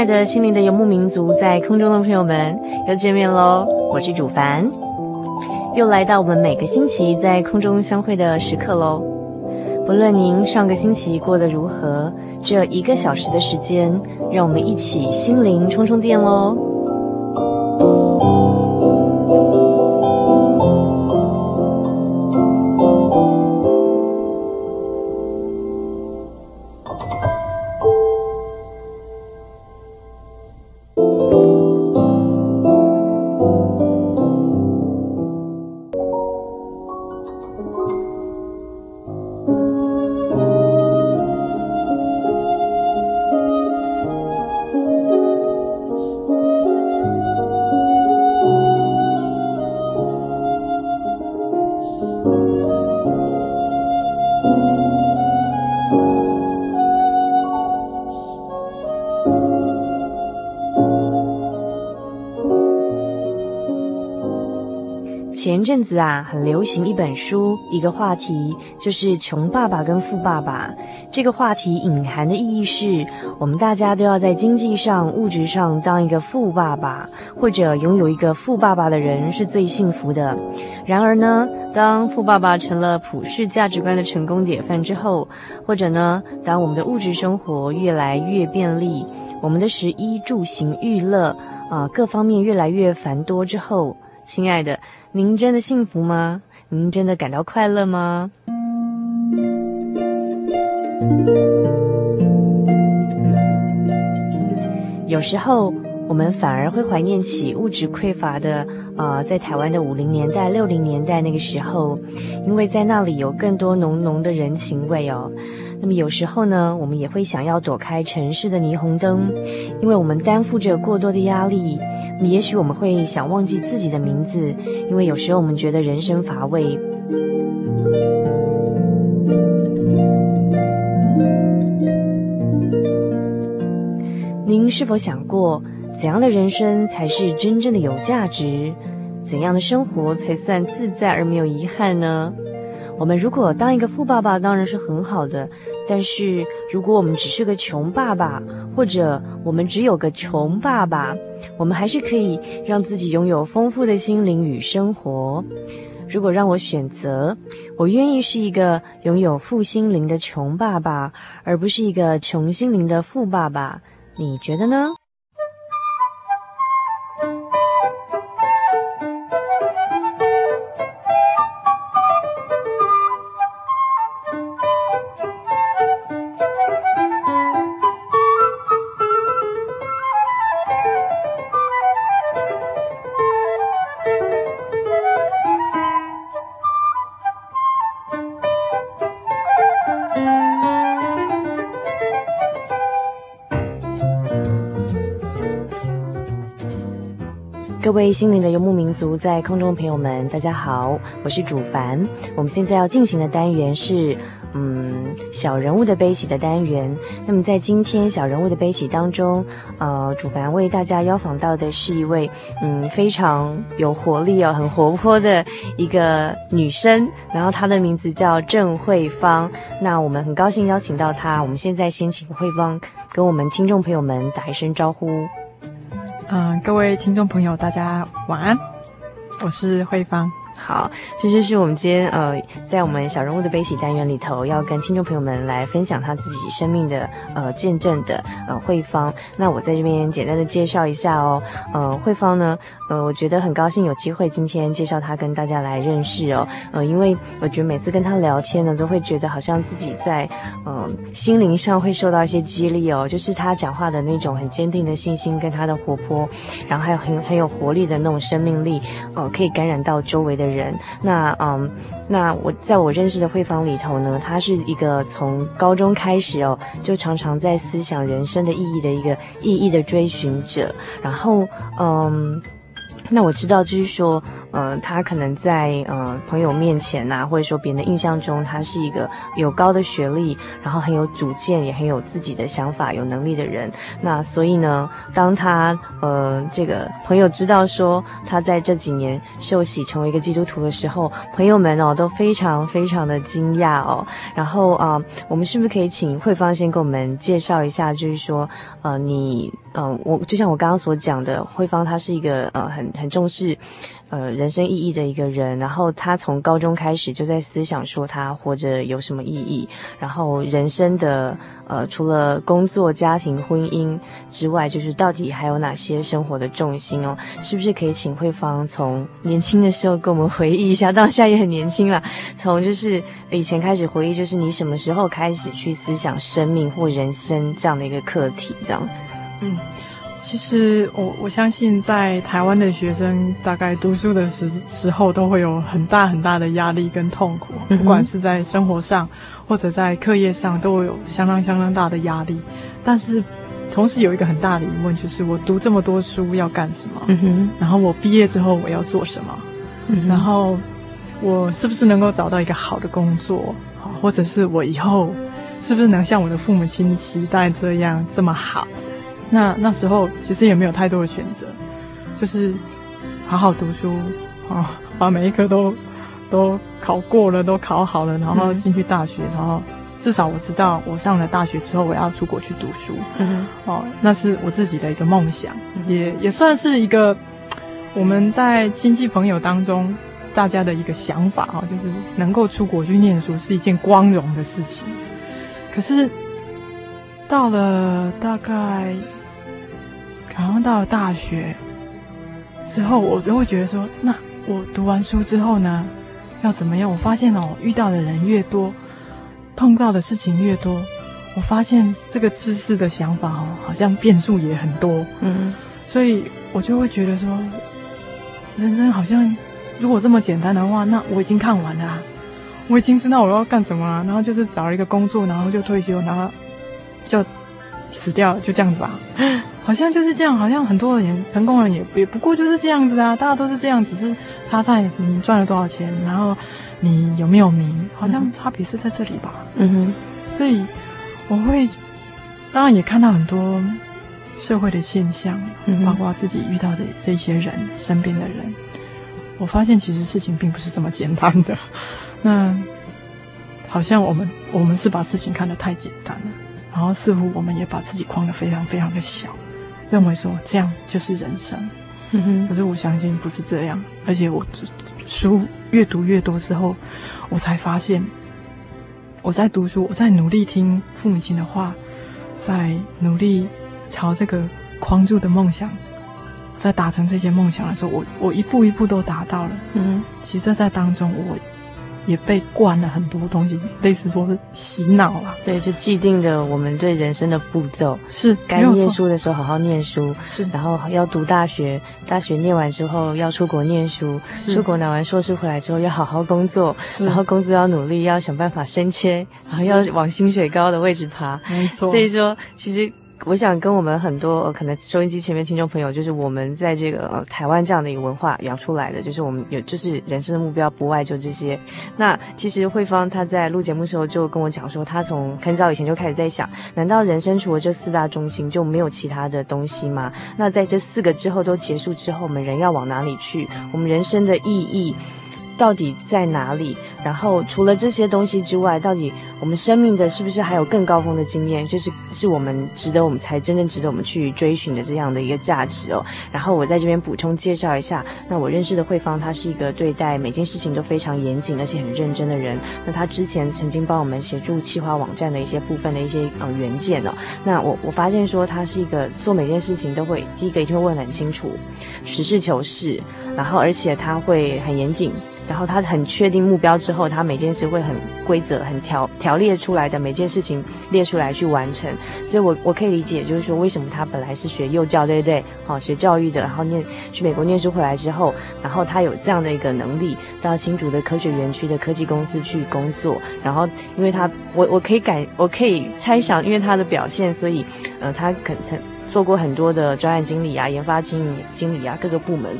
亲爱的心灵的游牧民族，在空中的朋友们又见面喽！我是主凡，又来到我们每个星期在空中相会的时刻喽。不论您上个星期过得如何，这一个小时的时间，让我们一起心灵充充电喽。阵子啊，很流行一本书，一个话题就是穷爸爸跟富爸爸。这个话题隐含的意义是，我们大家都要在经济上、物质上当一个富爸爸，或者拥有一个富爸爸的人是最幸福的。然而呢，当富爸爸成了普世价值观的成功典范之后，或者呢，当我们的物质生活越来越便利，我们的食衣住行娱乐啊、各方面越来越繁多之后，亲爱的。您真的幸福吗？您真的感到快乐吗？有时候，我们反而会怀念起物质匮乏的，呃，在台湾的五零年代、六零年代那个时候，因为在那里有更多浓浓的人情味哦。那么有时候呢，我们也会想要躲开城市的霓虹灯，因为我们担负着过多的压力。那么也许我们会想忘记自己的名字，因为有时候我们觉得人生乏味。您是否想过，怎样的人生才是真正的有价值？怎样的生活才算自在而没有遗憾呢？我们如果当一个富爸爸，当然是很好的。但是，如果我们只是个穷爸爸，或者我们只有个穷爸爸，我们还是可以让自己拥有丰富的心灵与生活。如果让我选择，我愿意是一个拥有富心灵的穷爸爸，而不是一个穷心灵的富爸爸。你觉得呢？各位心灵的游牧民族，在空中的朋友们，大家好，我是主凡。我们现在要进行的单元是，嗯，小人物的悲喜的单元。那么在今天小人物的悲喜当中，呃，主凡为大家邀访到的是一位，嗯，非常有活力哦，很活泼的一个女生。然后她的名字叫郑慧芳。那我们很高兴邀请到她。我们现在先请慧芳跟我们听众朋友们打一声招呼。嗯，各位听众朋友，大家晚安，我是慧芳。好，这就是我们今天呃，在我们小人物的悲喜单元里头，要跟听众朋友们来分享他自己生命的呃见证的呃慧芳。那我在这边简单的介绍一下哦，呃，慧芳呢，呃，我觉得很高兴有机会今天介绍她跟大家来认识哦，呃，因为我觉得每次跟她聊天呢，都会觉得好像自己在呃心灵上会受到一些激励哦，就是她讲话的那种很坚定的信心跟她的活泼，然后还有很很有活力的那种生命力，呃，可以感染到周围的。人，那嗯，那我在我认识的慧芳里头呢，她是一个从高中开始哦，就常常在思想人生的意义的一个意义的追寻者，然后嗯。那我知道，就是说，呃，他可能在呃朋友面前呐、或者说别人的印象中，他是一个有高的学历，然后很有主见，也很有自己的想法、有能力的人。那所以呢，当他呃这个朋友知道说他在这几年受洗成为一个基督徒的时候，朋友们哦都非常非常的惊讶哦。然后啊、我们是不是可以请慧芳先给我们介绍一下，就是说，呃，你。呃，我就像我刚刚所讲的，慧芳她是一个呃很很重视，呃人生意义的一个人。然后他从高中开始就在思想说他活着有什么意义，然后人生的呃除了工作、家庭、婚姻之外，就是到底还有哪些生活的重心哦？是不是可以请慧芳从年轻的时候跟我们回忆一下？当下也很年轻了，从就是以前开始回忆，就是你什么时候开始去思想生命或人生这样的一个课题，这样。嗯，其实我我相信，在台湾的学生大概读书的时时候，都会有很大很大的压力跟痛苦，不管是在生活上或者在课业上，都会有相当相当大的压力。但是，同时有一个很大的疑问，就是我读这么多书要干什么？然后我毕业之后我要做什么？嗯。然后我是不是能够找到一个好的工作？好，或者是我以后是不是能像我的父母亲期待这样这么好？那那时候其实也没有太多的选择，就是好好读书啊，把每一科都都考过了，都考好了，然后进去大学，然后至少我知道我上了大学之后我要出国去读书，嗯，哦，那是我自己的一个梦想，也也算是一个我们在亲戚朋友当中大家的一个想法啊，就是能够出国去念书是一件光荣的事情。可是到了大概。然后到了大学之后，我就会觉得说，那我读完书之后呢，要怎么样？我发现哦，遇到的人越多，碰到的事情越多，我发现这个知识的想法哦，好像变数也很多。嗯，所以我就会觉得说，人生好像如果这么简单的话，那我已经看完了啊，我已经知道我要干什么了，然后就是找了一个工作，然后就退休，然后就。死掉了，就这样子吧，好像就是这样，好像很多人成功人也也不过就是这样子啊，大家都是这样，只是差在你赚了多少钱，然后你有没有名，好像差别是在这里吧。嗯哼，所以我会当然也看到很多社会的现象，嗯，包括自己遇到的这些人，身边的人，我发现其实事情并不是这么简单的。那好像我们我们是把事情看得太简单了。然后似乎我们也把自己框得非常非常的小，认为说这样就是人生。嗯哼。可是我相信不是这样，而且我书越读越多之后，我才发现，我在读书，我在努力听父母亲的话，在努力朝这个框住的梦想，在达成这些梦想的时候，我我一步一步都达到了。嗯。其实这在当中我。也被灌了很多东西，类似说是洗脑了。对，就既定的我们对人生的步骤是该念书的时候好好念书，是然后要读大学，大学念完之后要出国念书，是出国拿完硕士回来之后要好好工作，是然后工作要努力，要想办法升迁，然后要往薪水高的位置爬。没错，所以说其实。我想跟我们很多，可能收音机前面听众朋友，就是我们在这个台湾这样的一个文化养出来的，就是我们有就是人生的目标不外就这些。那其实慧芳她在录节目时候就跟我讲说，她从很早以前就开始在想，难道人生除了这四大中心就没有其他的东西吗？那在这四个之后都结束之后，我们人要往哪里去？我们人生的意义到底在哪里？然后除了这些东西之外，到底我们生命的是不是还有更高峰的经验？就是是我们值得我们才真正值得我们去追寻的这样的一个价值哦。然后我在这边补充介绍一下，那我认识的慧芳，她是一个对待每件事情都非常严谨而且很认真的人。那她之前曾经帮我们协助企划网站的一些部分的一些呃原件哦。那我我发现说，她是一个做每件事情都会第一个一定会问很清楚，实事求是，然后而且她会很严谨。然后他很确定目标之后，他每件事会很规则、很条条列出来的每件事情列出来去完成。所以我我可以理解，就是说为什么他本来是学幼教，对不对？好，学教育的，然后念去美国念书回来之后，然后他有这样的一个能力，到新竹的科学园区的科技公司去工作。然后因为他，我我可以感，我可以猜想，因为他的表现，所以呃，他可曾做过很多的专案经理啊、研发经理经理啊，各个部门。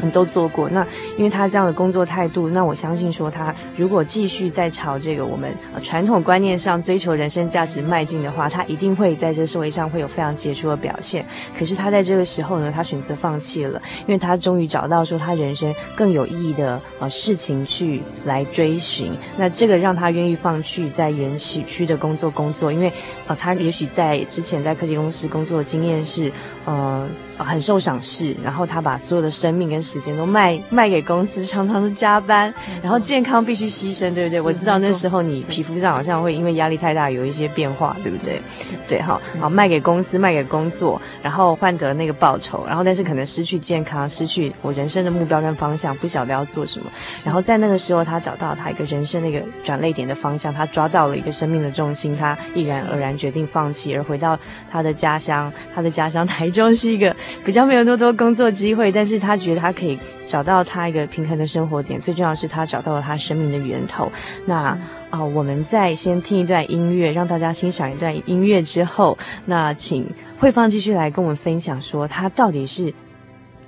你都做过，那因为他这样的工作态度，那我相信说他如果继续在朝这个我们传统观念上追求人生价值迈进的话，他一定会在这社会上会有非常杰出的表现。可是他在这个时候呢，他选择放弃了，因为他终于找到说他人生更有意义的呃事情去来追寻。那这个让他愿意放弃在园区区的工作工作，因为呃他也许在之前在科技公司工作的经验是呃。很受赏识，然后他把所有的生命跟时间都卖卖给公司，常常的加班，然后健康必须牺牲，对不对？我知道那时候你皮肤上好像会因为压力太大有一些变化，对不对？对，好，好，卖给公司，卖给工作，然后换得那个报酬，然后但是可能失去健康，失去我人生的目标跟方向，不晓得要做什么。然后在那个时候，他找到他一个人生那个转泪点的方向，他抓到了一个生命的重心，他毅然而然决定放弃，而回到他的家乡。他的家乡台中是一个。比较没有那么多工作机会，但是他觉得他可以找到他一个平衡的生活点。最重要是，他找到了他生命的源头。那啊、呃，我们再先听一段音乐，让大家欣赏一段音乐之后，那请慧芳继续来跟我们分享，说他到底是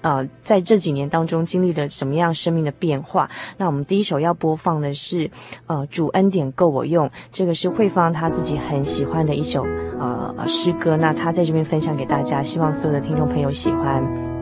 呃在这几年当中经历了什么样生命的变化。那我们第一首要播放的是呃主恩典够我用，这个是慧芳她自己很喜欢的一首。呃，诗歌，那她在这边分享给大家，希望所有的听众朋友喜欢。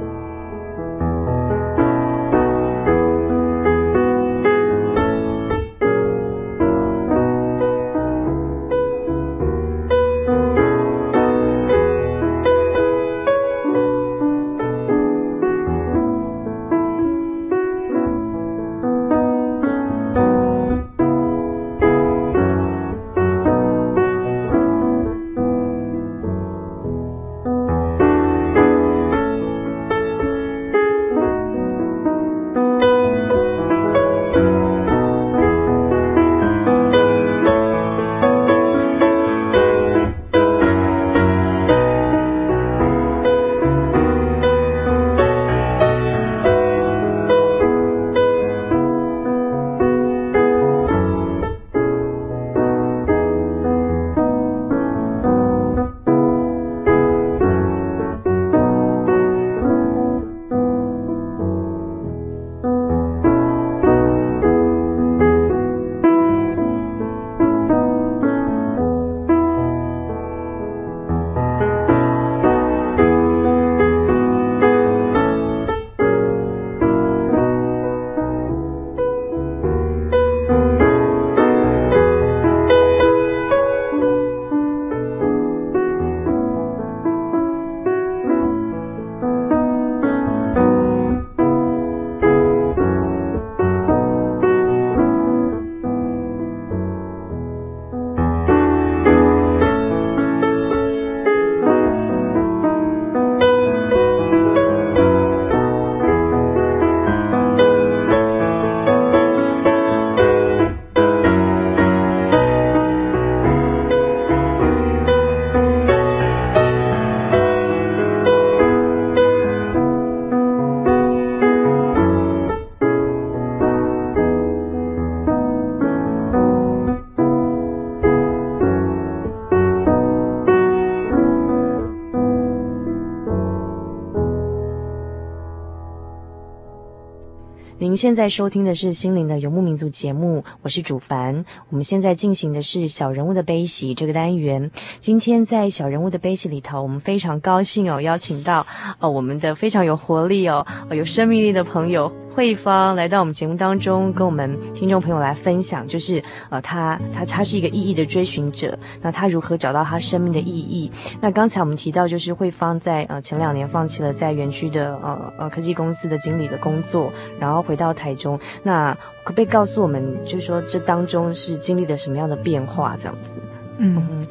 您现在收听的是《心灵的游牧民族》节目，我是主凡。我们现在进行的是小人物的悲喜这个单元。今天在小人物的悲喜里头，我们非常高兴哦，邀请到哦我们的非常有活力哦，有生命力的朋友慧芳来到我们节目当中，跟我们听众朋友来分享，就是呃，他他他是一个意义的追寻者，那他如何找到他生命的意义？那刚才我们提到，就是慧芳在呃前两年放弃了在园区的呃呃科技公司的经理的工作，然后回到台中。那可不可以告诉我们，就是说这当中是经历了什么样的变化？这样子，嗯。嗯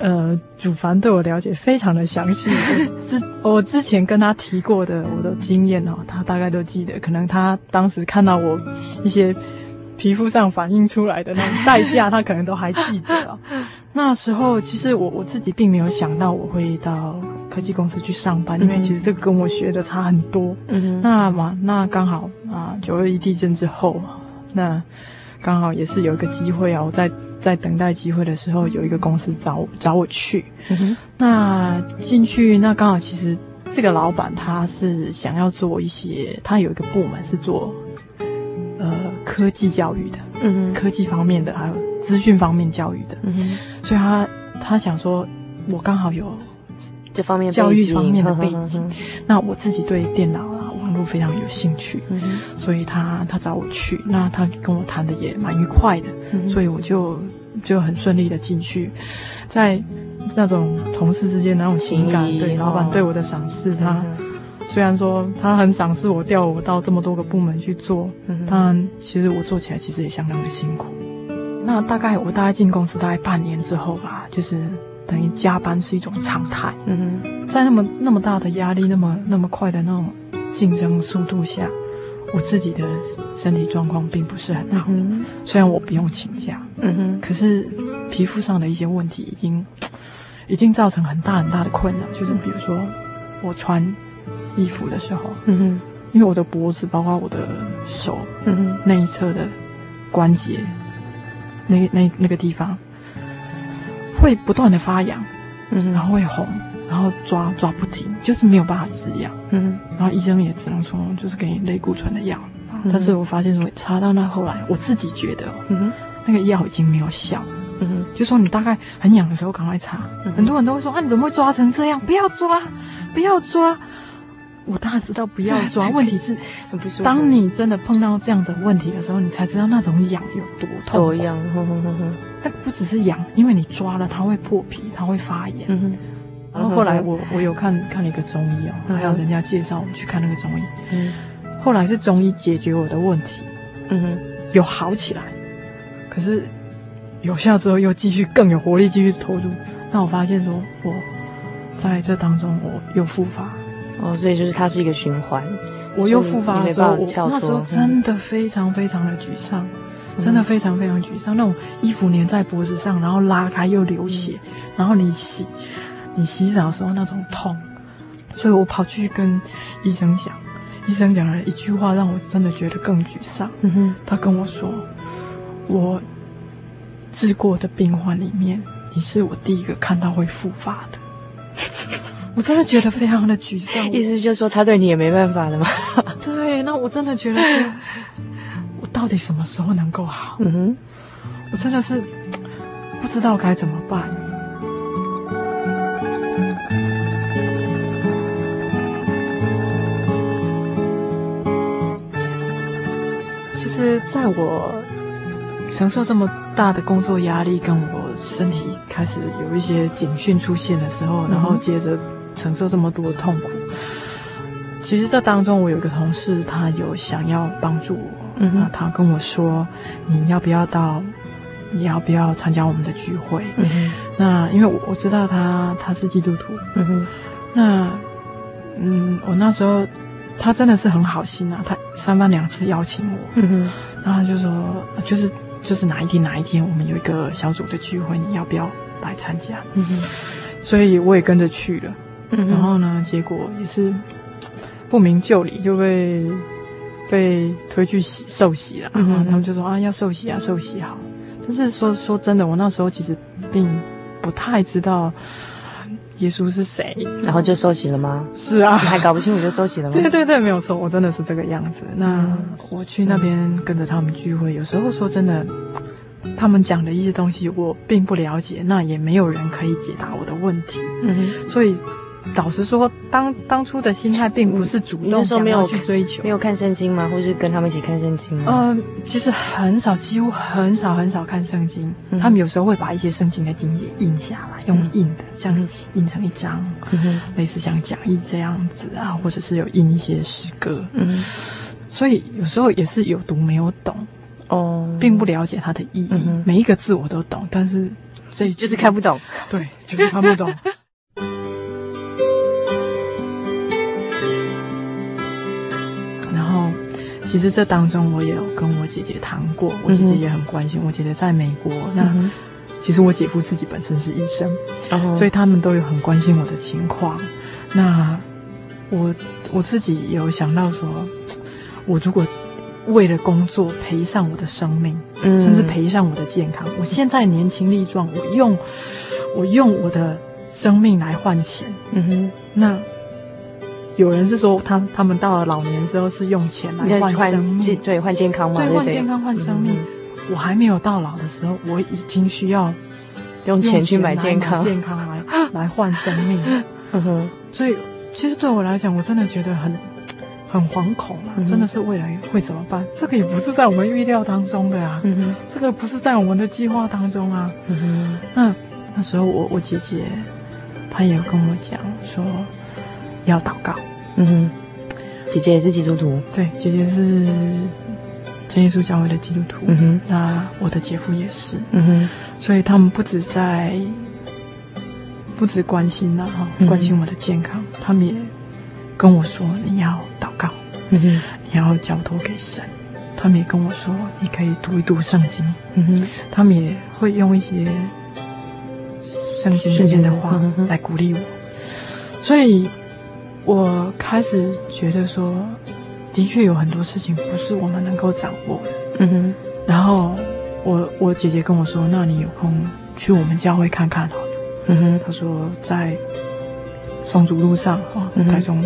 呃，主凡对我了解非常的详细。之我之前跟他提过的我的经验哦，他大概都记得。可能他当时看到我一些皮肤上反映出来的那种代价，他可能都还记得哦。那时候其实我我自己并没有想到我会到科技公司去上班，因为其实这个跟我学的差很多。嗯，那嘛，那刚好啊，九二一地震之后，那。刚好也是有一个机会啊！我在在等待机会的时候，有一个公司找我找我去。嗯。那进去，那刚好其实这个老板他是想要做一些，他有一个部门是做呃科技教育的，嗯哼，科技方面的还有资讯方面教育的，嗯哼。所以他他想说，我刚好有这方面教育方面的背景，那我自己对电脑。非常有兴趣，嗯、所以他他找我去，那他跟我谈的也蛮愉快的，嗯、所以我就就很顺利的进去，在那种同事之间那种情感，对老板对我的赏识，他虽然说他很赏识我，调我到这么多个部门去做，嗯，但其实我做起来其实也相当的辛苦。那大概我大概进公司大概半年之后吧，就是等于加班是一种常态，嗯哼，在那么那么大的压力，那么那么快的那种。竞争速度下，我自己的身体状况并不是很好。嗯。虽然我不用请假，嗯哼，可是皮肤上的一些问题已经已经造成很大很大的困扰。就是比如说，我穿衣服的时候，嗯哼，因为我的脖子，包括我的手，嗯哼，那一侧的关节，那那那个地方会不断的发痒，嗯，然后会红。然后抓抓不停，就是没有办法止痒。嗯，然后医生也只能说，就是给你类固醇的药。嗯，但是我发现说，查到那后来，我自己觉得，嗯，那个药已经没有效。嗯，就说你大概很痒的时候赶快擦。嗯。很多人都会说啊，你怎么会抓成这样？不要抓，不要抓。我当然知道不要抓，问题是，当你真的碰到这样的问题的时候，你才知道那种痒有多痛。多痒，哼哼哼哼。它不只是痒，因为你抓了，它会破皮，它会发炎。嗯然后后来我我有看看了一个中医哦，还有人家介绍我们去看那个中医。嗯，后来是中医解决我的问题，嗯哼，有好起来，可是有效之后又继续更有活力继续投入。那我发现说我在这当中我又复发，哦，所以就是它是一个循环。我又复发的时候，我那时候真的非常非常的沮丧，真的非常非常沮丧。那种衣服粘在脖子上，然后拉开又流血，然后你洗。你洗澡的时候那种痛，所以我跑去跟医生讲，医生讲了一句话，让我真的觉得更沮丧。嗯哼，他跟我说，我治过的病患里面，你是我第一个看到会复发的。我真的觉得非常的沮丧。意思就是说，他对你也没办法了吗？对，那我真的觉得说，我到底什么时候能够好？嗯哼，我真的是不知道该怎么办。在我承受这么大的工作压力，跟我身体开始有一些警讯出现的时候，然后接着承受这么多的痛苦。其实这当中，我有一个同事，他有想要帮助我，嗯，那他跟我说：“你要不要到？你要不要参加我们的聚会？”嗯，那因为我我知道他他是基督徒，嗯哼，那嗯，我那时候。他真的是很好心啊，他三番两次邀请我，嗯哼，然后他就说，就是就是哪一天哪一天我们有一个小组的聚会，你要不要来参加？嗯哼，所以我也跟着去了，嗯，然后呢，结果也是不明就里就被被推去洗受洗了，然后他们就说啊要受洗啊受洗好，但是说说真的，我那时候其实并不太知道。耶稣是谁？然后就收起了吗？是啊，你还搞不清楚就收起了吗？对对对，没有错，我真的是这个样子。那我去那边跟着他们聚会，有时候说真的，他们讲的一些东西我并不了解，那也没有人可以解答我的问题。嗯哼，所以老实说，当当初的心态并不是主动想要去追求，没有看圣经吗？或是跟他们一起看圣经吗？嗯、呃，其实很少，几乎很少很少看圣经。嗯、他们有时候会把一些圣经的经节印下来，用印的，嗯、像印成一张，嗯、类似像讲义这样子啊，或者是有印一些诗歌。嗯，所以有时候也是有读没有懂哦，并不了解它的意义。嗯、每一个字我都懂，但是这就是看不懂。对，就是看不懂。其实这当中，我也有跟我姐姐谈过，我姐姐也很关心。我姐姐在美国，那其实我姐夫自己本身是医生，所以他们都有很关心我的情况。那我我自己有想到说，我如果为了工作赔上我的生命，甚至赔上我的健康，我现在年轻力壮，我用我用我的生命来换钱，嗯哼，那。有人是说他他们到了老年的时候是用钱来换生命，对，换健康嘛，对，换健康换生命。我还没有到老的时候，我已经需要用钱去买健康，健康来 来换生命。所以其实对我来讲，我真的觉得很很惶恐啊！真的是未来会怎么办？这个也不是在我们预料当中的啊，这个不是在我们的计划当中啊。嗯，那那时候我我姐姐她也有跟我讲说要祷告。嗯哼，姐姐也是基督徒，对，姐姐是真耶稣教会的基督徒。嗯哼，那我的姐夫也是。嗯哼，所以他们不止在，不止关心了、啊、哈，关心我的健康，嗯、他们也跟我说你要祷告，嗯哼，你要交托给神。他们也跟我说你可以读一读圣经。嗯哼，他们也会用一些圣经里面的话来鼓励我，嗯、所以。我开始觉得说，的确有很多事情不是我们能够掌握的。嗯哼。然后我我姐姐跟我说：“那你有空去我们教会看看好了。”嗯哼。她说在松竹路上哈，台中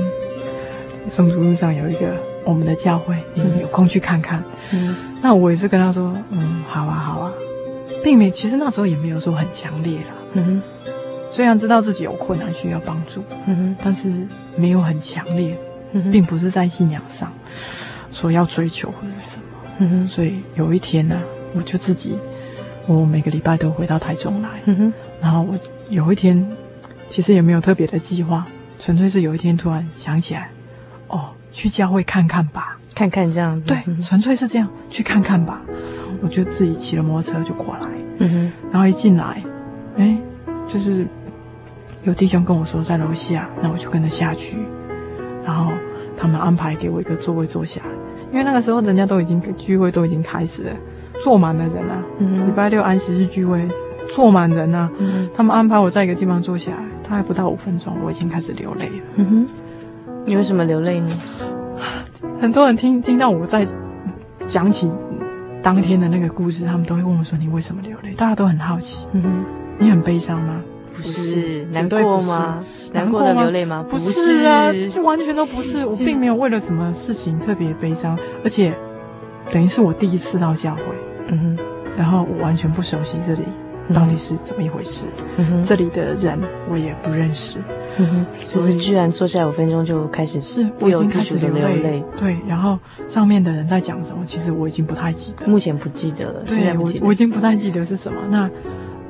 松竹路上有一个我们的教会，你有空去看看。嗯。那我也是跟她说：“嗯，好啊，好啊。”并没，其实那时候也没有说很强烈了。嗯哼。虽然知道自己有困难需要帮助，嗯哼，但是没有很强烈，嗯，并不是在信仰上说要追求或者是什么，嗯哼。所以有一天呢，我就自己，我每个礼拜都回到台中来，嗯哼。然后我有一天，其实也没有特别的计划，纯粹是有一天突然想起来，哦，去教会看看吧，看看这样子，对，纯粹是这样，去看看吧。我就自己骑了摩托车就过来，嗯哼。然后一进来，哎，就是。有弟兄跟我说在楼下，那我就跟着下去，然后他们安排给我一个座位坐下，因为那个时候人家都已经聚会都已经开始了，坐满了人啊，嗯，礼拜六安息日聚会坐满人啊，嗯，他们安排我在一个地方坐下来，他还不到五分钟，我已经开始流泪了，嗯哼，你为什么流泪呢？很多人听听到我在讲起当天的那个故事，他们都会问我说：“你为什么流泪？”大家都很好奇，嗯哼，你很悲伤吗？不是难过吗？难过的流泪吗？不是啊，就完全都不是。我并没有为了什么事情特别悲伤，而且等于是我第一次到教会，嗯哼，然后我完全不熟悉这里到底是怎么一回事，嗯哼，这里的人我也不认识，嗯哼，所以居然坐下五分钟就开始是我已经开始流泪，对，然后上面的人在讲什么，其实我已经不太记得，目前不记得了，对，我我已经不太记得是什么那。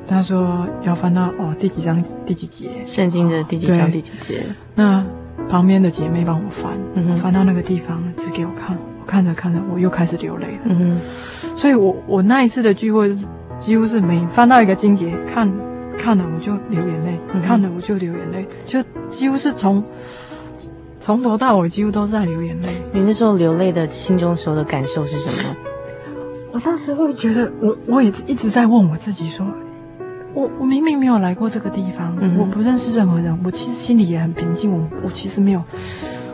他说要翻到哦第几章第几节，圣经的第几章第几节。那旁边的姐妹帮我翻，翻到那个地方指给我看，我看着看着我又开始流泪了。嗯哼，所以我我那一次的聚会几乎是每翻到一个经节，看看了我就流眼泪，嗯、看了我就流眼泪，就几乎是从从头到尾几乎都在流眼泪。你那时候流泪的心中时候的感受是什么？我当时会觉得，我我也一直在问我自己说。我我明明没有来过这个地方，嗯、我不认识任何人，我其实心里也很平静。我我其实没有，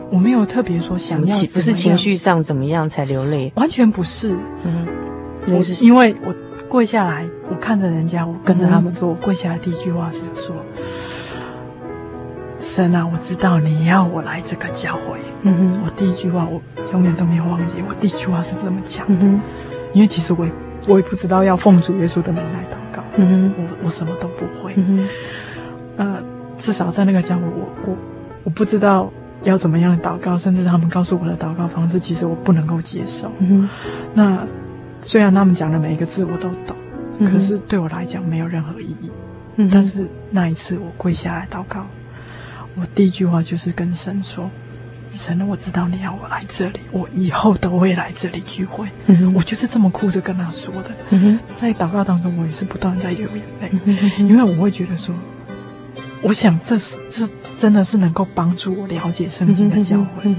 我没有特别说想要，不是情绪上怎么样才流泪，完全不是。嗯哼，我是因为我跪下来，我看着人家，我跟着他们做，嗯、我跪下来第一句话是说：“神啊，我知道你要我来这个教会。”嗯哼，我第一句话我永远都没有忘记，我第一句话是这么讲的。嗯，因为其实我也我也不知道要奉主耶稣的名来祷告。嗯哼，我我什么都不会。嗯，呃，至少在那个教会，我我我不知道要怎么样祷告，甚至他们告诉我的祷告方式，其实我不能够接受。嗯，那虽然他们讲的每一个字我都懂，可是对我来讲没有任何意义。嗯，但是那一次我跪下来祷告，我第一句话就是跟神说。神，我知道你要我来这里，我以后都会来这里聚会。嗯、我就是这么哭着跟他说的。嗯、在祷告当中，我也是不断在流眼泪，嗯、因为我会觉得说，我想这是这真的是能够帮助我了解圣经的教会。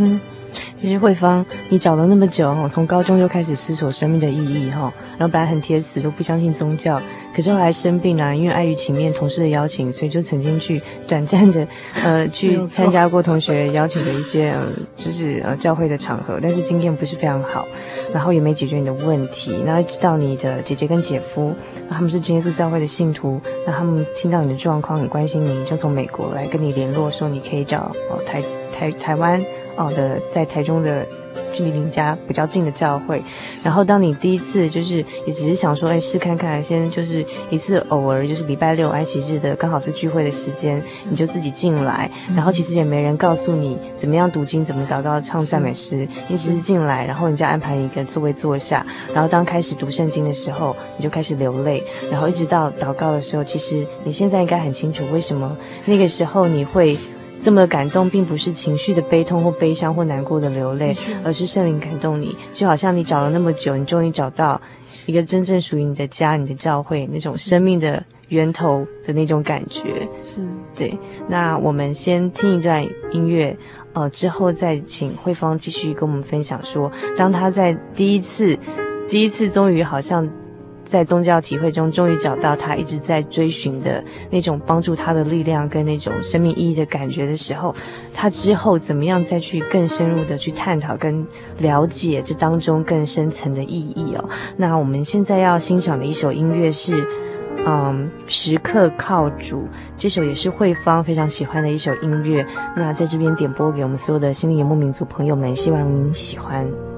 其实慧芳，你找了那么久哈，从高中就开始思索生命的意义哈，然后本来很铁死都不相信宗教，可是后来生病啊，因为碍于情面同事的邀请，所以就曾经去短暂的呃 去参加过同学邀请的一些呃就是呃教会的场合，但是经验不是非常好，然后也没解决你的问题，然后知道你的姐姐跟姐夫，他们是真耶稣教会的信徒，那他们听到你的状况很关心你，就从美国来跟你联络说你可以找哦台台台湾。哦的，在台中的距离邻家比较近的教会，然后当你第一次就是也只是想说，哎，试看看，先就是一次偶尔就是礼拜六安息日的刚好是聚会的时间，你就自己进来，然后其实也没人告诉你怎么样读经，怎么祷告，唱赞美诗，你只是进来，然后人家安排一个座位坐下，然后当开始读圣经的时候，你就开始流泪，然后一直到祷告的时候，其实你现在应该很清楚为什么。那个时候你会。这么感动，并不是情绪的悲痛或悲伤或难过的流泪，而是圣灵感动你，就好像你找了那么久，你终于找到一个真正属于你的家，你的教会那种生命的源头的那种感觉。是，对。那我们先听一段音乐，呃，之后再请慧芳继续跟我们分享说，当他在第一次，第一次终于好像。在宗教体会中，终于找到他一直在追寻的那种帮助他的力量跟那种生命意义的感觉的时候，他之后怎么样再去更深入的去探讨跟了解这当中更深层的意义哦？那我们现在要欣赏的一首音乐是，嗯，时刻靠主，这首也是慧芳非常喜欢的一首音乐。那在这边点播给我们所有的心灵游牧民族朋友们，希望您喜欢。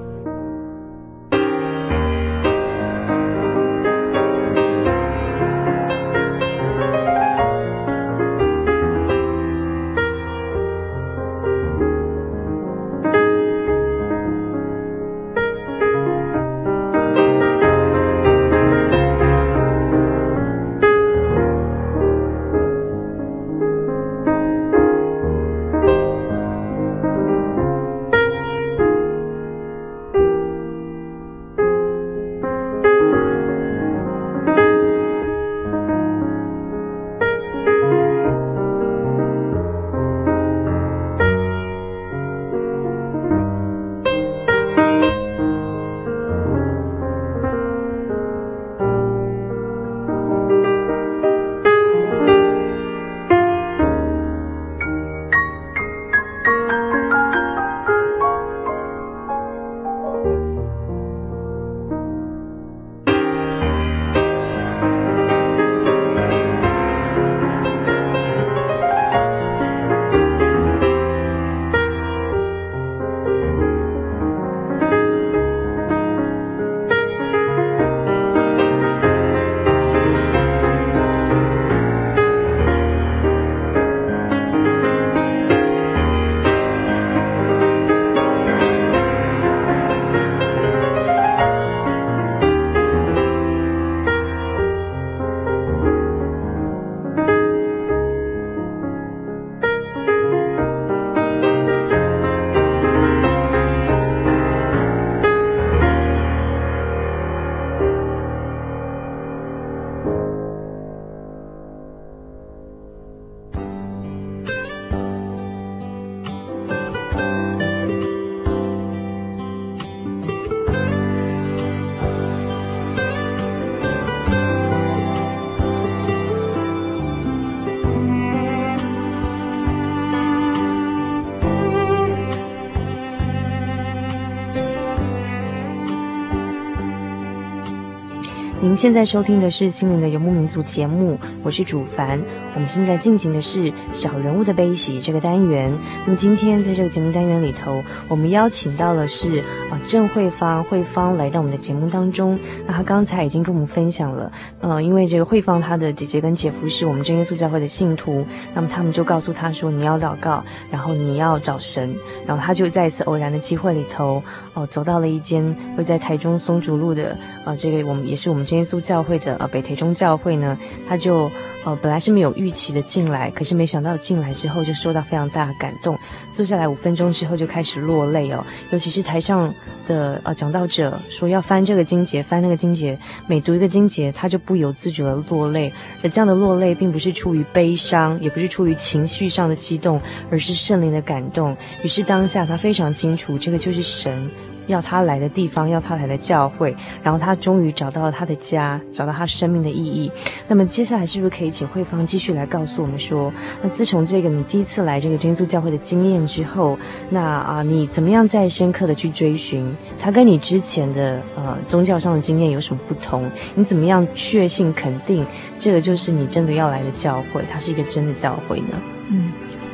现在收听的是《心灵的游牧民族》节目，我是主凡。我们现在进行的是“小人物的悲喜”这个单元。那么今天在这个节目单元里头，我们邀请到的是啊郑慧芳，慧芳来到我们的节目当中。那她刚才已经跟我们分享了，呃，因为这个慧芳她的姐姐跟姐夫是我们真耶稣教会的信徒，那么他们就告诉她说：“你要祷告，然后你要找神。”然后她就在一次偶然的机会里头，哦、走到了一间会在台中松竹路的，呃，这个我们也是我们真耶稣教会的，呃，北台中教会呢，他就。呃，本来是没有预期的进来，可是没想到进来之后就受到非常大的感动。坐下来五分钟之后就开始落泪哦，尤其是台上的呃讲道者说要翻这个经节，翻那个经节，每读一个经节，他就不由自主的落泪。而这样的落泪并不是出于悲伤，也不是出于情绪上的激动，而是圣灵的感动。于是当下他非常清楚，这个就是神。要他来的地方，要他来的教会，然后他终于找到了他的家，找到他生命的意义。那么接下来是不是可以请慧芳继续来告诉我们说，那自从这个你第一次来这个真耶稣教会的经验之后，那啊你怎么样再深刻的去追寻他跟你之前的呃宗教上的经验有什么不同？你怎么样确信肯定这个就是你真的要来的教会，它是一个真的教会呢？嗯，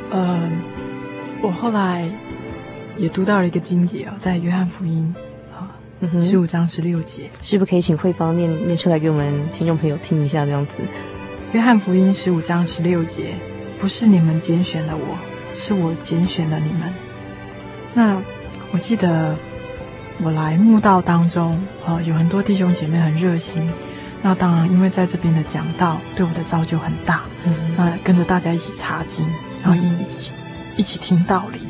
呃，我后来。也读到了一个经节啊，在约翰福音啊，十五章十六节，是不是可以请慧芳念念出来给我们听众朋友听一下？这样子，约翰福音十五章十六节，不是你们拣选了我，是我拣选了你们。那我记得我来墓道当中啊，有很多弟兄姐妹很热心。那当然，因为在这边的讲道对我的造就很大，嗯，那跟着大家一起查经，然后一起一起听道理，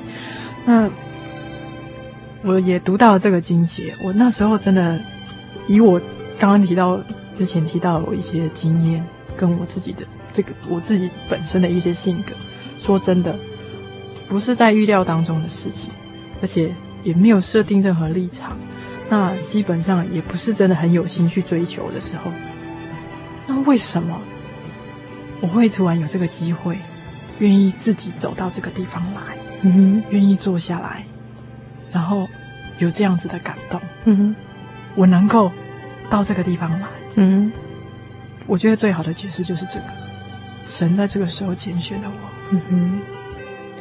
那。我也读到这个经节，我那时候真的以我刚刚提到之前提到我一些经验，跟我自己的这个我自己本身的一些性格，说真的，不是在预料当中的事情，而且也没有设定任何立场，那基本上也不是真的很有心去追求的时候，那为什么我会突然有这个机会，愿意自己走到这个地方来，嗯哼，愿意坐下来。然后有这样子的感动，嗯哼，我能够到这个地方来，嗯哼，我觉得最好的解释就是这个，神在这个时候拣选了我，嗯哼。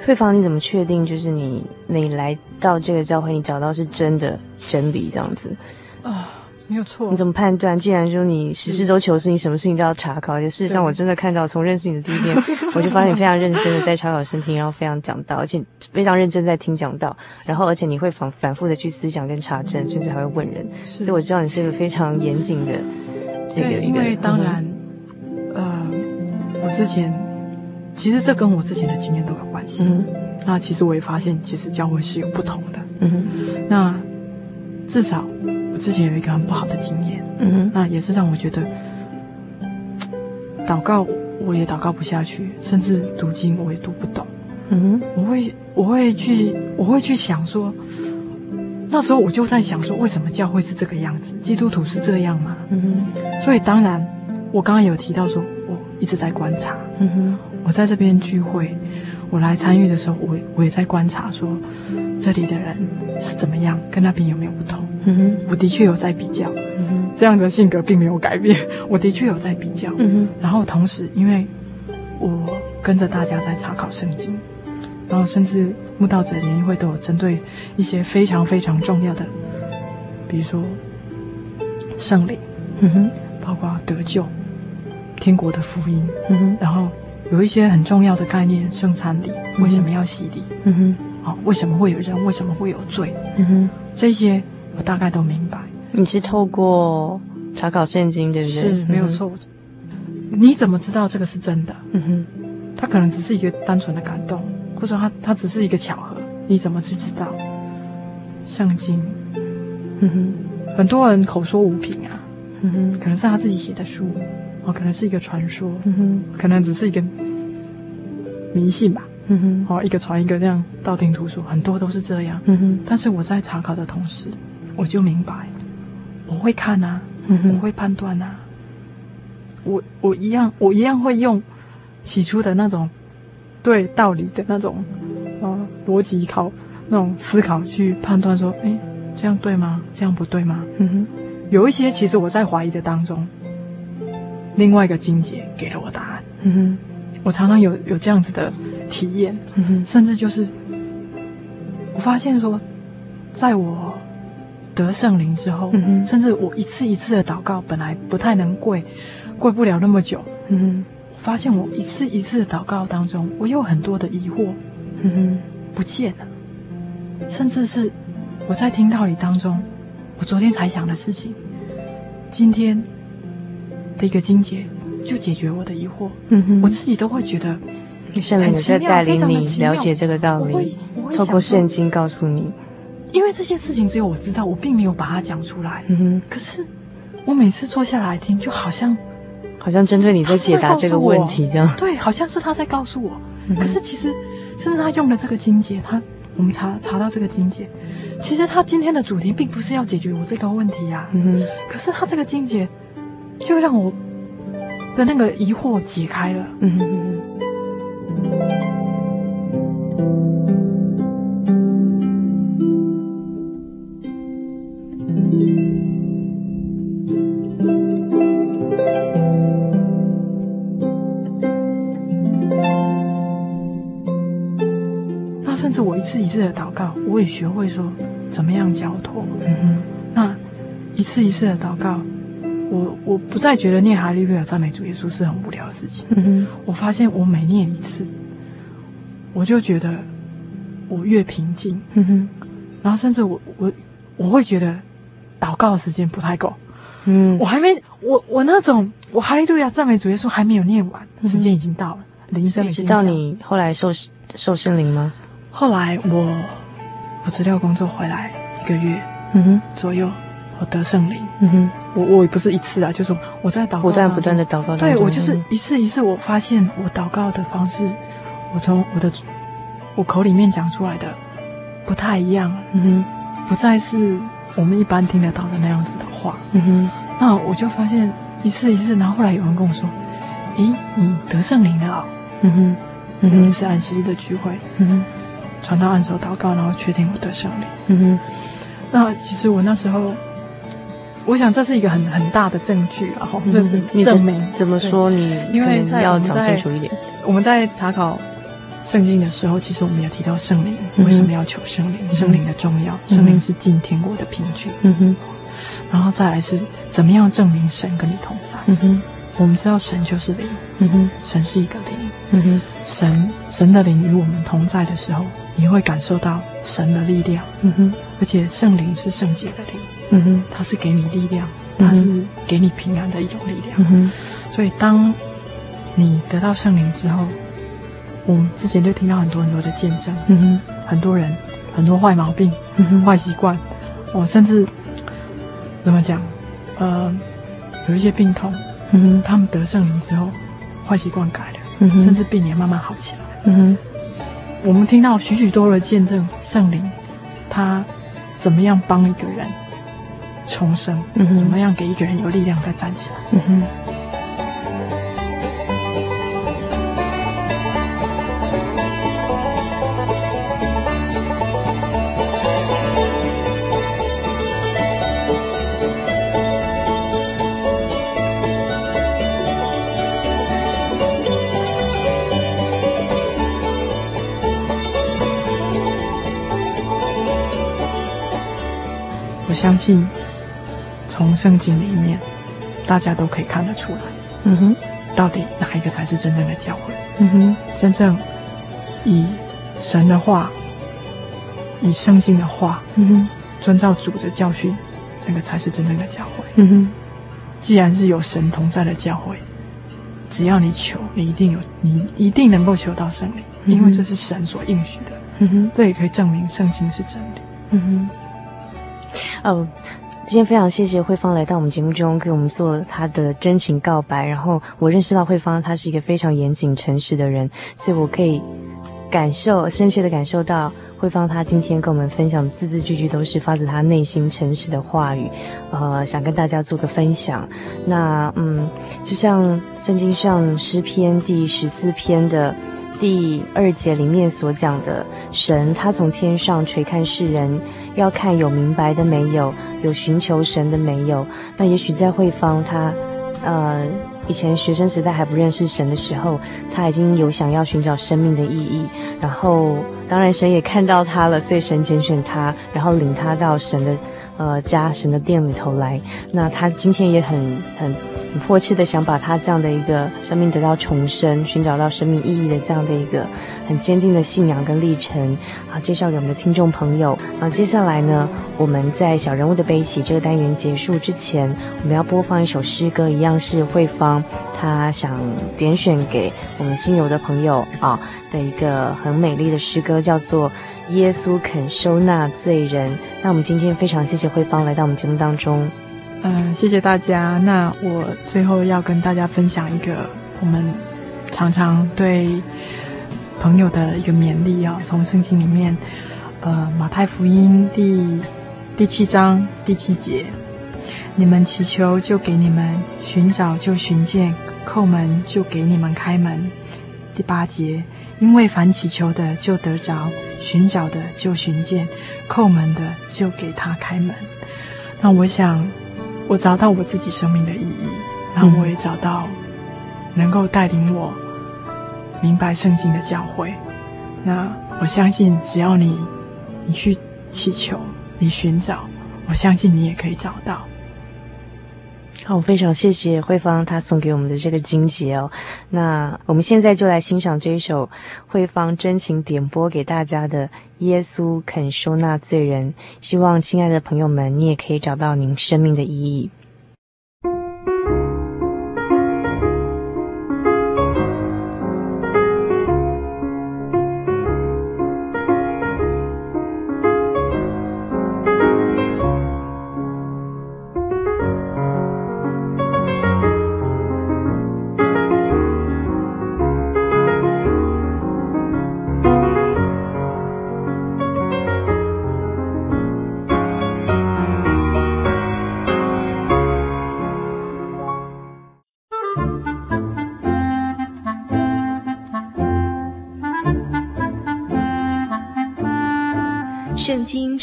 慧芳，你怎么确定就是你你来到这个教会，你找到是真的真理这样子？啊？没有错，你怎么判断？既然说你实事求是，你什么事情都要查考。而且事实上，我真的看到从认识你的第一天，我就发现你非常认真的在查考圣经，然后非常讲道，而且非常认真在听讲道，然后而且你会反反复的去思想跟查证，甚至还会问人。所以我知道你是一个非常严谨的这个一个。因为当然，嗯、呃，我之前其实这跟我之前的经验都有关系。嗯、那其实我也发现，其实教会是有不同的。嗯哼，那至少。之前有一个很不好的经验，嗯哼，那也是让我觉得祷告我也祷告不下去，甚至读经我也读不懂，嗯哼，我会我会去我会去想说，那时候我就在想说，为什么教会是这个样子？基督徒是这样吗？嗯哼，所以当然，我刚刚有提到说，我一直在观察，嗯哼，我在这边聚会，我来参与的时候，我我也在观察说，这里的人是怎么样，跟那边有没有不同？嗯哼，我的确有在比较，嗯哼，这样的性格并没有改变，我的确有在比较，嗯哼，然后同时，因为我跟着大家在查考圣经，然后甚至慕道者联谊会都有针对一些非常非常重要的，比如说圣灵，嗯哼，包括得救、天国的福音，嗯哼，然后有一些很重要的概念，圣餐礼为什么要洗礼，嗯哼，好，为什么会有人，为什么会有罪，嗯哼，这些。我大概都明白，你是透过查考圣经，对不对？是没有错。嗯、你怎么知道这个是真的？嗯哼，他可能只是一个单纯的感动，或者说他他只是一个巧合，你怎么去知道？圣经，嗯哼，很多人口说无凭啊，嗯哼，可能是他自己写的书，哦，可能是一个传说，嗯哼，可能只是一个迷信吧，嗯哼，哦，一个传一个这样道听途说，很多都是这样，嗯哼。但是我在查考的同时。我就明白，我会看啊，嗯、我会判断啊，我我一样，我一样会用起初的那种对道理的那种啊逻辑考那种思考去判断说，哎，这样对吗？这样不对吗？嗯哼，有一些其实我在怀疑的当中，另外一个金姐给了我答案。嗯哼，我常常有有这样子的体验。嗯哼，甚至就是我发现说，在我得圣灵之后，甚至我一次一次的祷告，本来不太能跪，跪不了那么久。嗯哼，我发现我一次一次的祷告当中，我有很多的疑惑，嗯哼，不见了。甚至是我在听道理当中，我昨天才想的事情，今天的一个经节就解决我的疑惑。嗯哼，我自己都会觉得圣灵在带领你了解这个道理，透过圣经告诉你。因为这件事情只有我知道，我并没有把它讲出来。嗯哼，可是我每次坐下来听，就好像好像针对你在解答这个问题这样。对，好像是他在告诉我。嗯，可是其实，甚至他用了这个金节，他。我们查查到这个金节，其实他今天的主题并不是要解决我这个问题啊。嗯哼。可是他这个金节，就让我的那个疑惑解开了。嗯哼一次一次的祷告，我也学会说怎么样交托。嗯哼，那一次一次的祷告，我我不再觉得念哈利路亚赞美主耶稣是很无聊的事情。嗯哼，我发现我每念一次，我就觉得我越平静。嗯哼，然后甚至我我我会觉得祷告的时间不太够。嗯，我还没我我那种我哈利路亚赞美主耶稣还没有念完，时间已经到了，铃声已经到你后来受受圣灵吗？后来我我辞掉工作回来一个月，嗯哼。左右，我得圣灵，嗯哼，我我也不是一次啊，就是我在祷告，不断不断的祷告，对我就是一次一次，我发现我祷告的方式，我从我的我口里面讲出来的不太一样，嗯哼，不再是我们一般听得到的那样子的话，嗯哼，那我就发现一次一次，然后后来有人跟我说，咦，你得圣灵了啊？嗯哼，嗯哼，是安息日的聚会，嗯哼。传到按手祷告，然后确定我得圣灵。嗯哼，那其实我那时候，我想这是一个很很大的证据，然后证明怎么说你？因为要讲清楚一点。我们在查考圣经的时候，其实我们也提到圣灵、嗯、为什么要求圣灵，圣灵的重要，圣灵是进天国的凭据。嗯哼，然后再来是怎么样证明神跟你同在。嗯哼，我们知道神就是灵。嗯哼，神是一个灵。嗯哼，神神的灵与我们同在的时候，你会感受到神的力量。嗯哼，而且圣灵是圣洁的灵。嗯哼，它是给你力量，它是给你平安的一种力量。嗯哼，所以当你得到圣灵之后，我们之前就听到很多很多的见证。嗯哼，很多人很多坏毛病、嗯哼，坏习惯，哦，甚至怎么讲？呃，有一些病痛。嗯哼，他们得圣灵之后，坏习惯改了。嗯哼、甚至病也慢慢好起来。嗯哼，我们听到许许多多的见证，圣灵他怎么样帮一个人重生？嗯，怎么样给一个人有力量再站起来？嗯哼。信从圣经里面，大家都可以看得出来，嗯哼，到底哪一个才是真正的教会？嗯哼，真正以神的话，以圣经的话，嗯哼，遵照主的教训，那个才是真正的教会。嗯哼，既然是有神同在的教会，只要你求，你一定有，你一定能够求到圣灵，嗯，因为这是神所应许的。嗯哼，这也可以证明圣经是真理。嗯哼。哦，今天非常谢谢慧芳来到我们节目中，给我们做她的真情告白。然后我认识到慧芳，她是一个非常严谨、诚实的人，所以我可以感受、深切的感受到慧芳她今天跟我们分享的字字句句都是发自她内心诚实的话语。呃，想跟大家做个分享。那嗯，就像圣经上诗篇第十四篇的第二节里面所讲的，神他从天上垂看世人，要看有明白的没有，有寻求神的没有。那也许在慧芳他，呃，以前学生时代还不认识神的时候，他已经有想要寻找生命的意义。然后，当然神也看到他了，所以神拣选他，然后领他到神的。呃，家神的殿里头来，那他今天也很很很迫切的想把他这样的一个生命得到重生，寻找到生命意义的这样的一个很坚定的信仰跟历程，好，介绍给我们的听众朋友。啊，接下来呢，我们在小人物的悲喜这个单元结束之前，我们要播放一首诗歌，一样是慧芳他想点选给我们心游的朋友啊的一个很美丽的诗歌，叫做。耶稣肯收纳罪人，那我们今天非常谢谢慧芳来到我们节目当中。嗯，谢谢大家。那我最后要跟大家分享一个我们常常对朋友的一个勉励啊，从圣经里面，呃，马太福音第第七章第七节，你们祈求就给你们，寻找就寻见，叩门就给你们开门。第八节，因为凡祈求的就得着。寻找的就寻见，叩门的就给他开门。那我想，我找到我自己生命的意义，那我也找到能够带领我明白圣经的教诲。那我相信，只要你你去祈求，你寻找，我相信你也可以找到。好，非常谢谢慧芳她送给我们的这个金节哦。那我们现在就来欣赏这一首慧芳真情点播给大家的《耶稣肯收纳罪人》，希望亲爱的朋友们，你也可以找到您生命的意义。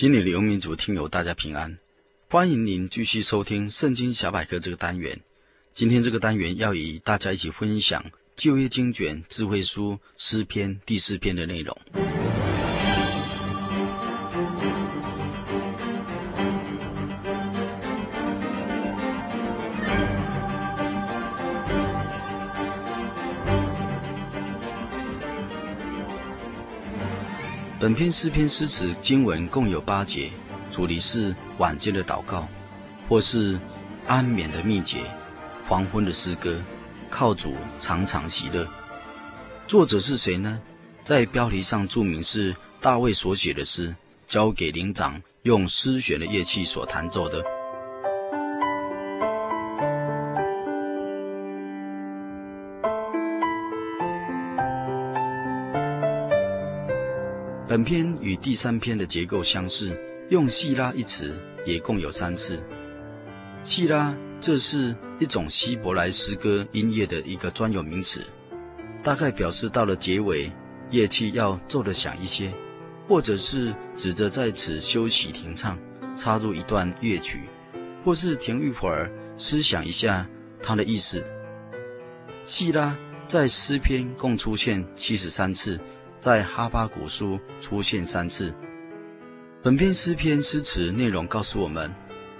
心里的游民族听友，大家平安，欢迎您继续收听《圣经小百科》这个单元。今天这个单元要与大家一起分享旧约经卷智慧书诗篇第四篇的内容。本篇诗篇诗词经文共有八节，主题是晚间的祷告，或是安眠的秘诀，黄昏的诗歌，靠主常常喜乐。作者是谁呢？在标题上注明是大卫所写的诗，交给灵长用诗弦的乐器所弹奏的。本篇与第三篇的结构相似，用细拉一词也共有三次。细拉这是一种希伯来诗歌音乐的一个专有名词，大概表示到了结尾，乐器要奏得响一些，或者是指着在此休息停唱，插入一段乐曲，或是停一会儿，思想一下它的意思。细拉在诗篇共出现七十三次。在哈巴古书出现三次。本篇诗篇诗词内容告诉我们，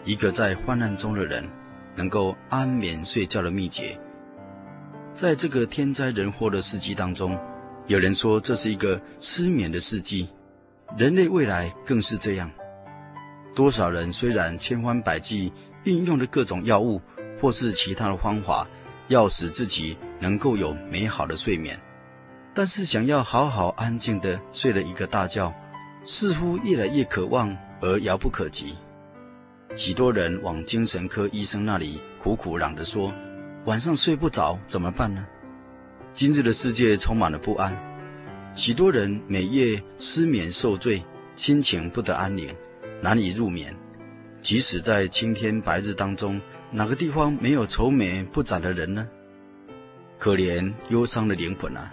一个在患难中的人能够安眠睡觉的秘诀。在这个天灾人祸的世纪当中，有人说这是一个失眠的世纪，人类未来更是这样。多少人虽然千方百计运用了各种药物或是其他的方法，要使自己能够有美好的睡眠，但是想要好好安静地睡了一个大觉，似乎越来越渴望而遥不可及。许多人往精神科医生那里苦苦嚷着说：“晚上睡不着怎么办呢？”今日的世界充满了不安，许多人每夜失眠受罪，心情不得安宁，难以入眠。即使在青天白日当中，哪个地方没有愁眉不展的人呢？可怜忧伤的灵魂啊！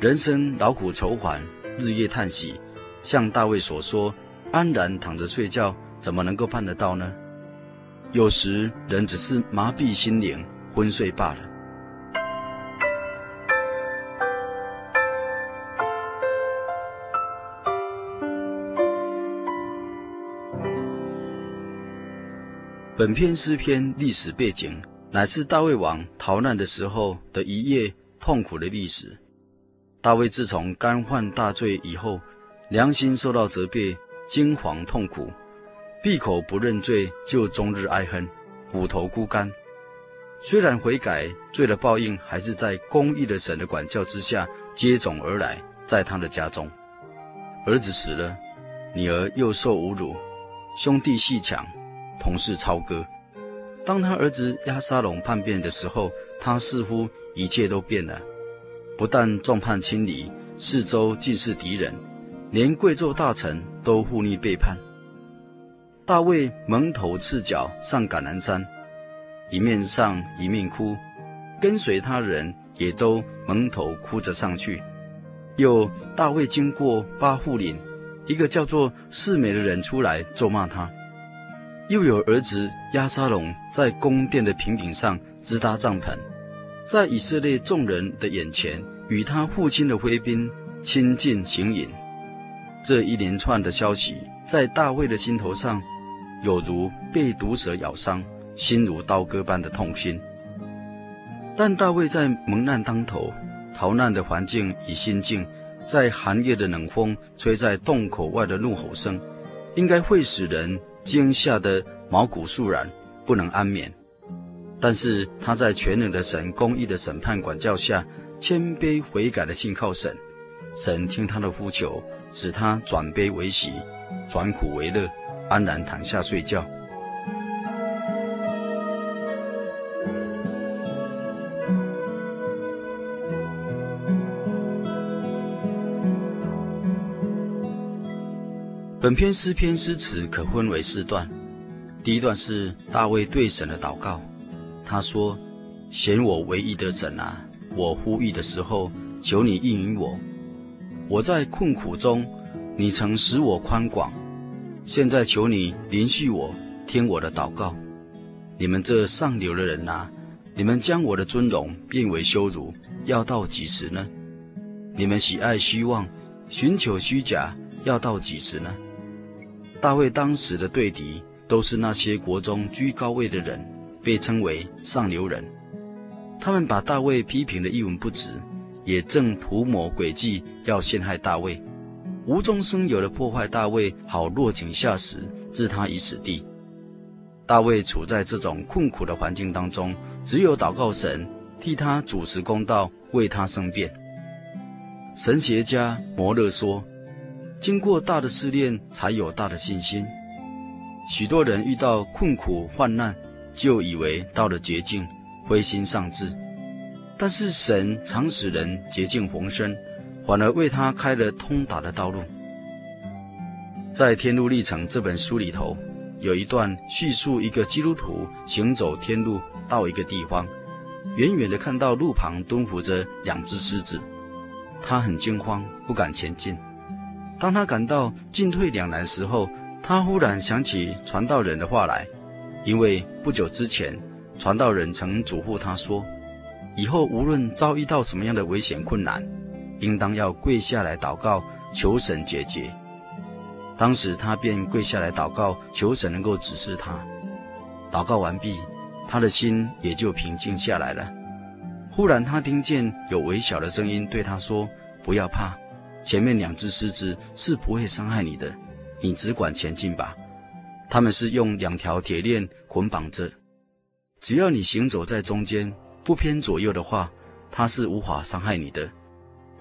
人生劳苦愁烦，日夜叹息。像大卫所说：“安然躺着睡觉，怎么能够办得到呢？”有时人只是麻痹心灵，昏睡罢了。本篇诗篇历史背景乃是大卫王逃难的时候的一夜痛苦的历史。大卫自从干犯大罪以后，良心受到责备，惊惶痛苦，闭口不认罪，就终日哀恨，骨头枯干。虽然悔改，罪的报应还是在公义的神的管教之下接踵而来，在他的家中，儿子死了，女儿又受侮辱，兄弟戏抢。同事操戈。当他儿子押沙龙叛变的时候，他似乎一切都变了。不但众叛亲离，四周尽是敌人，连贵胄大臣都互逆背叛。大卫蒙头赤脚上橄榄山，一面上一面哭，跟随他人也都蒙头哭着上去。又大卫经过巴户岭，一个叫做示美的人出来咒骂他。又有儿子押沙龙在宫殿的平顶上支搭帐篷，在以色列众人的眼前与他父亲的妃嫔亲近行淫。这一连串的消息，在大卫的心头上，有如被毒蛇咬伤，心如刀割般的痛心。但大卫在蒙难当头，逃难的环境与心境，在寒夜的冷风吹在洞口外的怒吼声，应该会使人。惊吓得毛骨悚然，不能安眠。但是他在全能的神公义的审判管教下，谦卑悔改的信靠神，神听他的呼求，使他转悲为喜，转苦为乐，安然躺下睡觉。本篇诗篇诗词可分为四段，第一段是大卫对神的祷告，他说：“显我唯一的神啊，我呼吁的时候，求你应允我。我在困苦中，你曾使我宽广，现在求你怜恤我，听我的祷告。你们这上流的人啊，你们将我的尊荣变为羞辱，要到几时呢？你们喜爱虚妄，寻求虚假，要到几时呢？”大卫当时的对敌都是那些国中居高位的人，被称为上流人。他们把大卫批评的一文不值，也正图谋诡计要陷害大卫，无中生有的破坏大卫，好落井下石，置他于死地。大卫处在这种困苦的环境当中，只有祷告神，替他主持公道，为他申辩。神学家摩勒说。经过大的试炼，才有大的信心。许多人遇到困苦患难，就以为到了绝境，灰心丧志。但是神常使人绝境逢生，反而为他开了通达的道路。在《天路历程》这本书里头，有一段叙述一个基督徒行走天路到一个地方，远远的看到路旁蹲伏着两只狮子，他很惊慌，不敢前进。当他感到进退两难时候，他忽然想起传道人的话来，因为不久之前，传道人曾嘱咐他说，以后无论遭遇到什么样的危险困难，应当要跪下来祷告，求神解决。当时他便跪下来祷告，求神能够指示他。祷告完毕，他的心也就平静下来了。忽然他听见有微小的声音对他说：“不要怕。”前面两只狮子是不会伤害你的，你只管前进吧。他们是用两条铁链捆绑着，只要你行走在中间，不偏左右的话，他是无法伤害你的。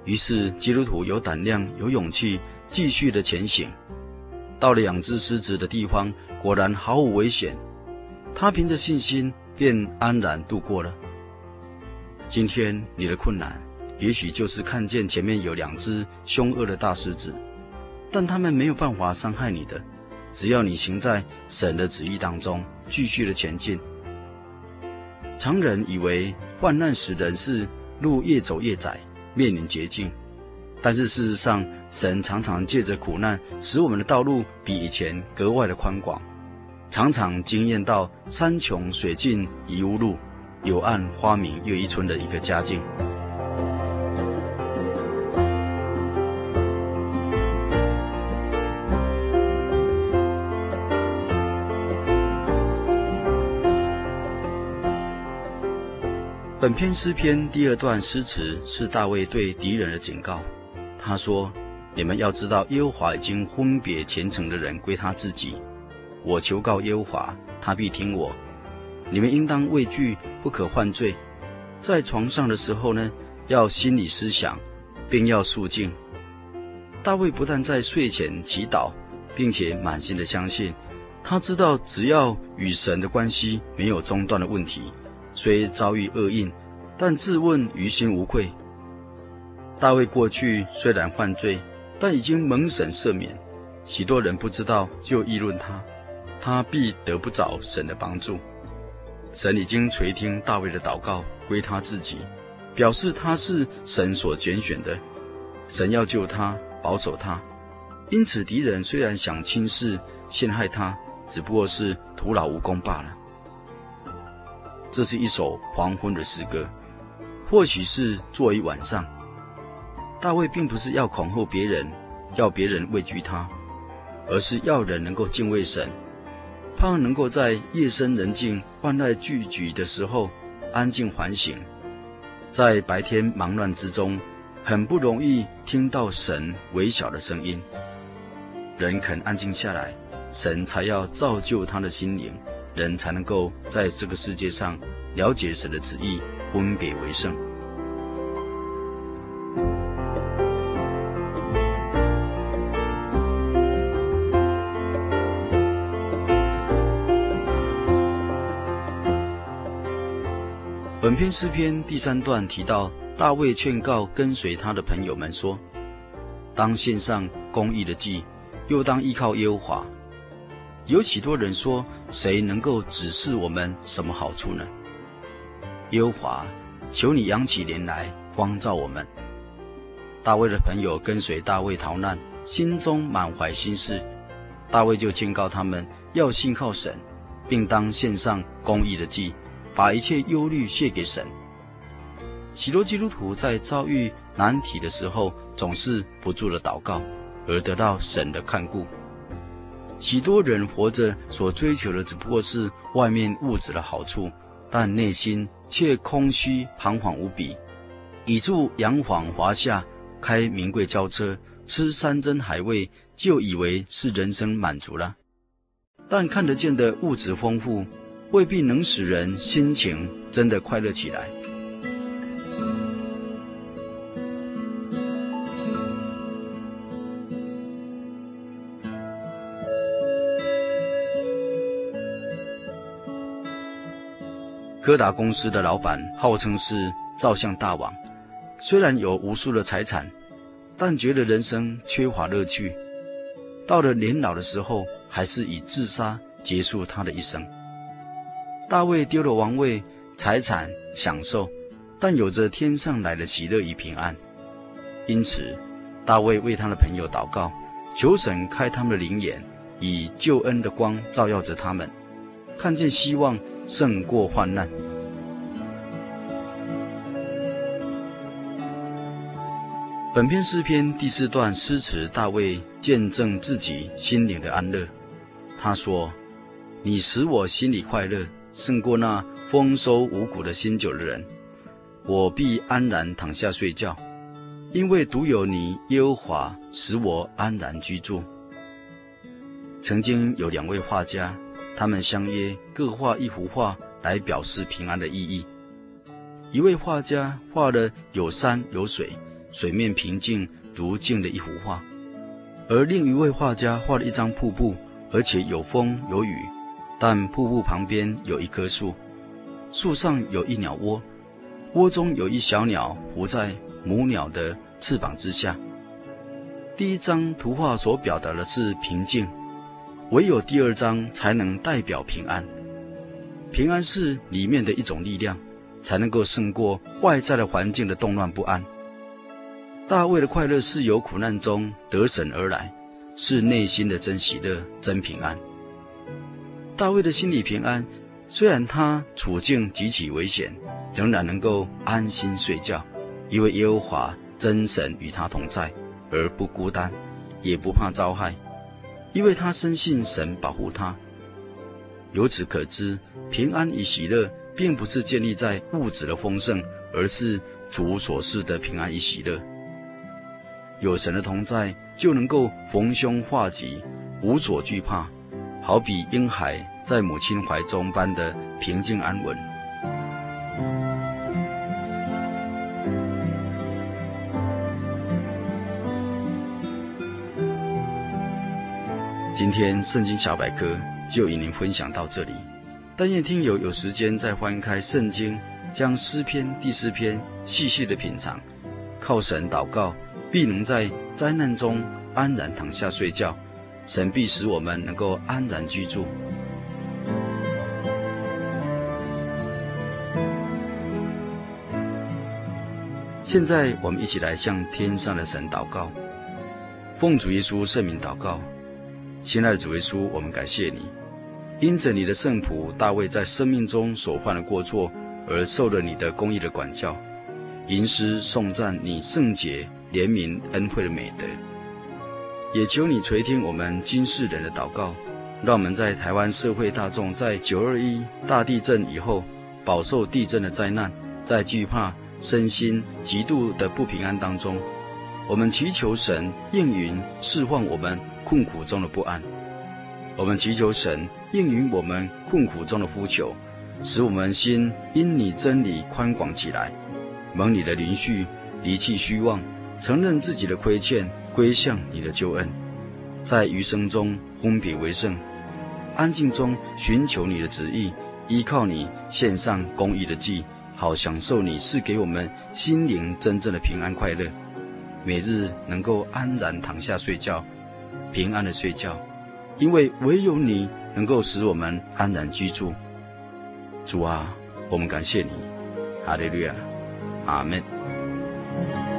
于是基督徒有胆量、有勇气，继续的前行。到了两只狮子的地方，果然毫无危险。他凭着信心，便安然度过了。今天你的困难，也许就是看见前面有两只凶恶的大狮子，但他们没有办法伤害你的。只要你行在神的旨意当中，继续的前进。常人以为患难使人是路越走越窄，面临绝境，但是事实上，神常常借着苦难，使我们的道路比以前格外的宽广，常常惊艳到山穷水尽疑无路，柳暗花明又一村的一个佳境。本篇诗篇第二段诗词是大卫对敌人的警告。他说：“你们要知道，耶和华已经分别虔诚的人归他自己。我求告耶和华，他必听我。你们应当畏惧，不可犯罪。在床上的时候呢，要心里思想，并要肃静。”大卫不但在睡前祈祷，并且满心的相信，他知道只要与神的关系没有中断的问题。虽遭遇厄运，但自问于心无愧。大卫过去虽然犯罪，但已经蒙神赦免。许多人不知道就议论他，他必得不着神的帮助。神已经垂听大卫的祷告，归他自己，表示他是神所拣选的。神要救他，保守他。因此敌人虽然想轻视、陷害他，只不过是徒劳无功罢了。这是一首黄昏的诗歌，或许是作为晚上。大卫并不是要恐吓别人，要别人畏惧他，而是要人能够敬畏神，盼能够在夜深人静、万籁俱寂的时候安静反省。在白天忙乱之中，很不容易听到神微小的声音。人肯安静下来，神才要造就他的心灵。人才能够在这个世界上了解神的旨意，分别为圣。本篇诗篇第三段提到，大卫劝告跟随他的朋友们说：“当献上公义的祭，又当依靠耶和华。”有许多人说：“谁能够指示我们什么好处呢？”耶和华，求你扬起脸来，光照我们。大卫的朋友跟随大卫逃难，心中满怀心事。大卫就劝告他们要信靠神，并当献上公义的祭，把一切忧虑献给神。许多基督徒在遭遇难题的时候，总是不住的祷告，而得到神的看顾。许多人活着所追求的只不过是外面物质的好处，但内心却空虚彷徨无比。倚住洋房华夏，开名贵轿车，吃山珍海味，就以为是人生满足了。但看得见的物质丰富，未必能使人心情真的快乐起来。柯达公司的老板号称是照相大王，虽然有无数的财产，但觉得人生缺乏乐趣。到了年老的时候，还是以自杀结束他的一生。大卫丢了王位、财产、享受，但有着天上来的喜乐与平安。因此，大卫为他的朋友祷告，求神开他们的灵眼，以救恩的光照耀着他们，看见希望。胜过患难。本篇诗篇第四段诗词，大卫见证自己心灵的安乐。他说：“你使我心里快乐，胜过那丰收五谷的新酒的人。我必安然躺下睡觉，因为独有你耶和华使我安然居住。”曾经有两位画家。他们相约各画一幅画来表示平安的意义。一位画家画了有山有水、水面平静如镜的一幅画，而另一位画家画了一张瀑布，而且有风有雨，但瀑布旁边有一棵树，树上有一鸟窝，窝中有一小鸟伏在母鸟的翅膀之下。第一张图画所表达的是平静，唯有第二张才能代表平安。平安是里面的一种力量，才能够胜过外在的环境的动乱不安。大卫的快乐是由苦难中得胜而来，是内心的真喜乐、真平安。大卫的心理平安，虽然他处境极其危险，仍然能够安心睡觉，因为耶和华真神与他同在。而不孤单，也不怕遭害，因为他深信神保护他。由此可知，平安与喜乐并不是建立在物质的丰盛，而是主所赐的平安与喜乐。有神的同在，就能够逢凶化吉，无所惧怕，好比婴孩在母亲怀中般的平静安稳。今天圣经小百科就与您分享到这里。但愿听友有时间再翻开圣经，将诗篇第四篇细细的品尝。靠神祷告，必能在灾难中安然躺下睡觉。神必使我们能够安然居住。现在我们一起来向天上的神祷告，奉主耶稣圣名祷告。亲爱的主耶稣，我们感谢你，因着你的圣仆大卫在生命中所犯的过错，而受了你的公义的管教，吟诗颂赞你圣洁、怜悯、恩惠的美德。也求你垂听我们今世人的祷告，让我们在台湾社会大众在九二一大地震以后，饱受地震的灾难，在惧怕、身心极度的不平安当中，我们祈求神应允释放我们。困苦中的不安，我们祈求神应允我们困苦中的呼求，使我们心因你真理宽广起来，蒙你的怜恤，离弃虚妄，承认自己的亏欠，归向你的救恩，在余生中分别为圣，安静中寻求你的旨意，依靠你献上公义的祭，好享受你赐给我们心灵真正的平安快乐，每日能够安然躺下睡觉。平安的睡觉，因为唯有你能够使我们安然居住。主啊，我们感谢你，哈利路亚，阿门。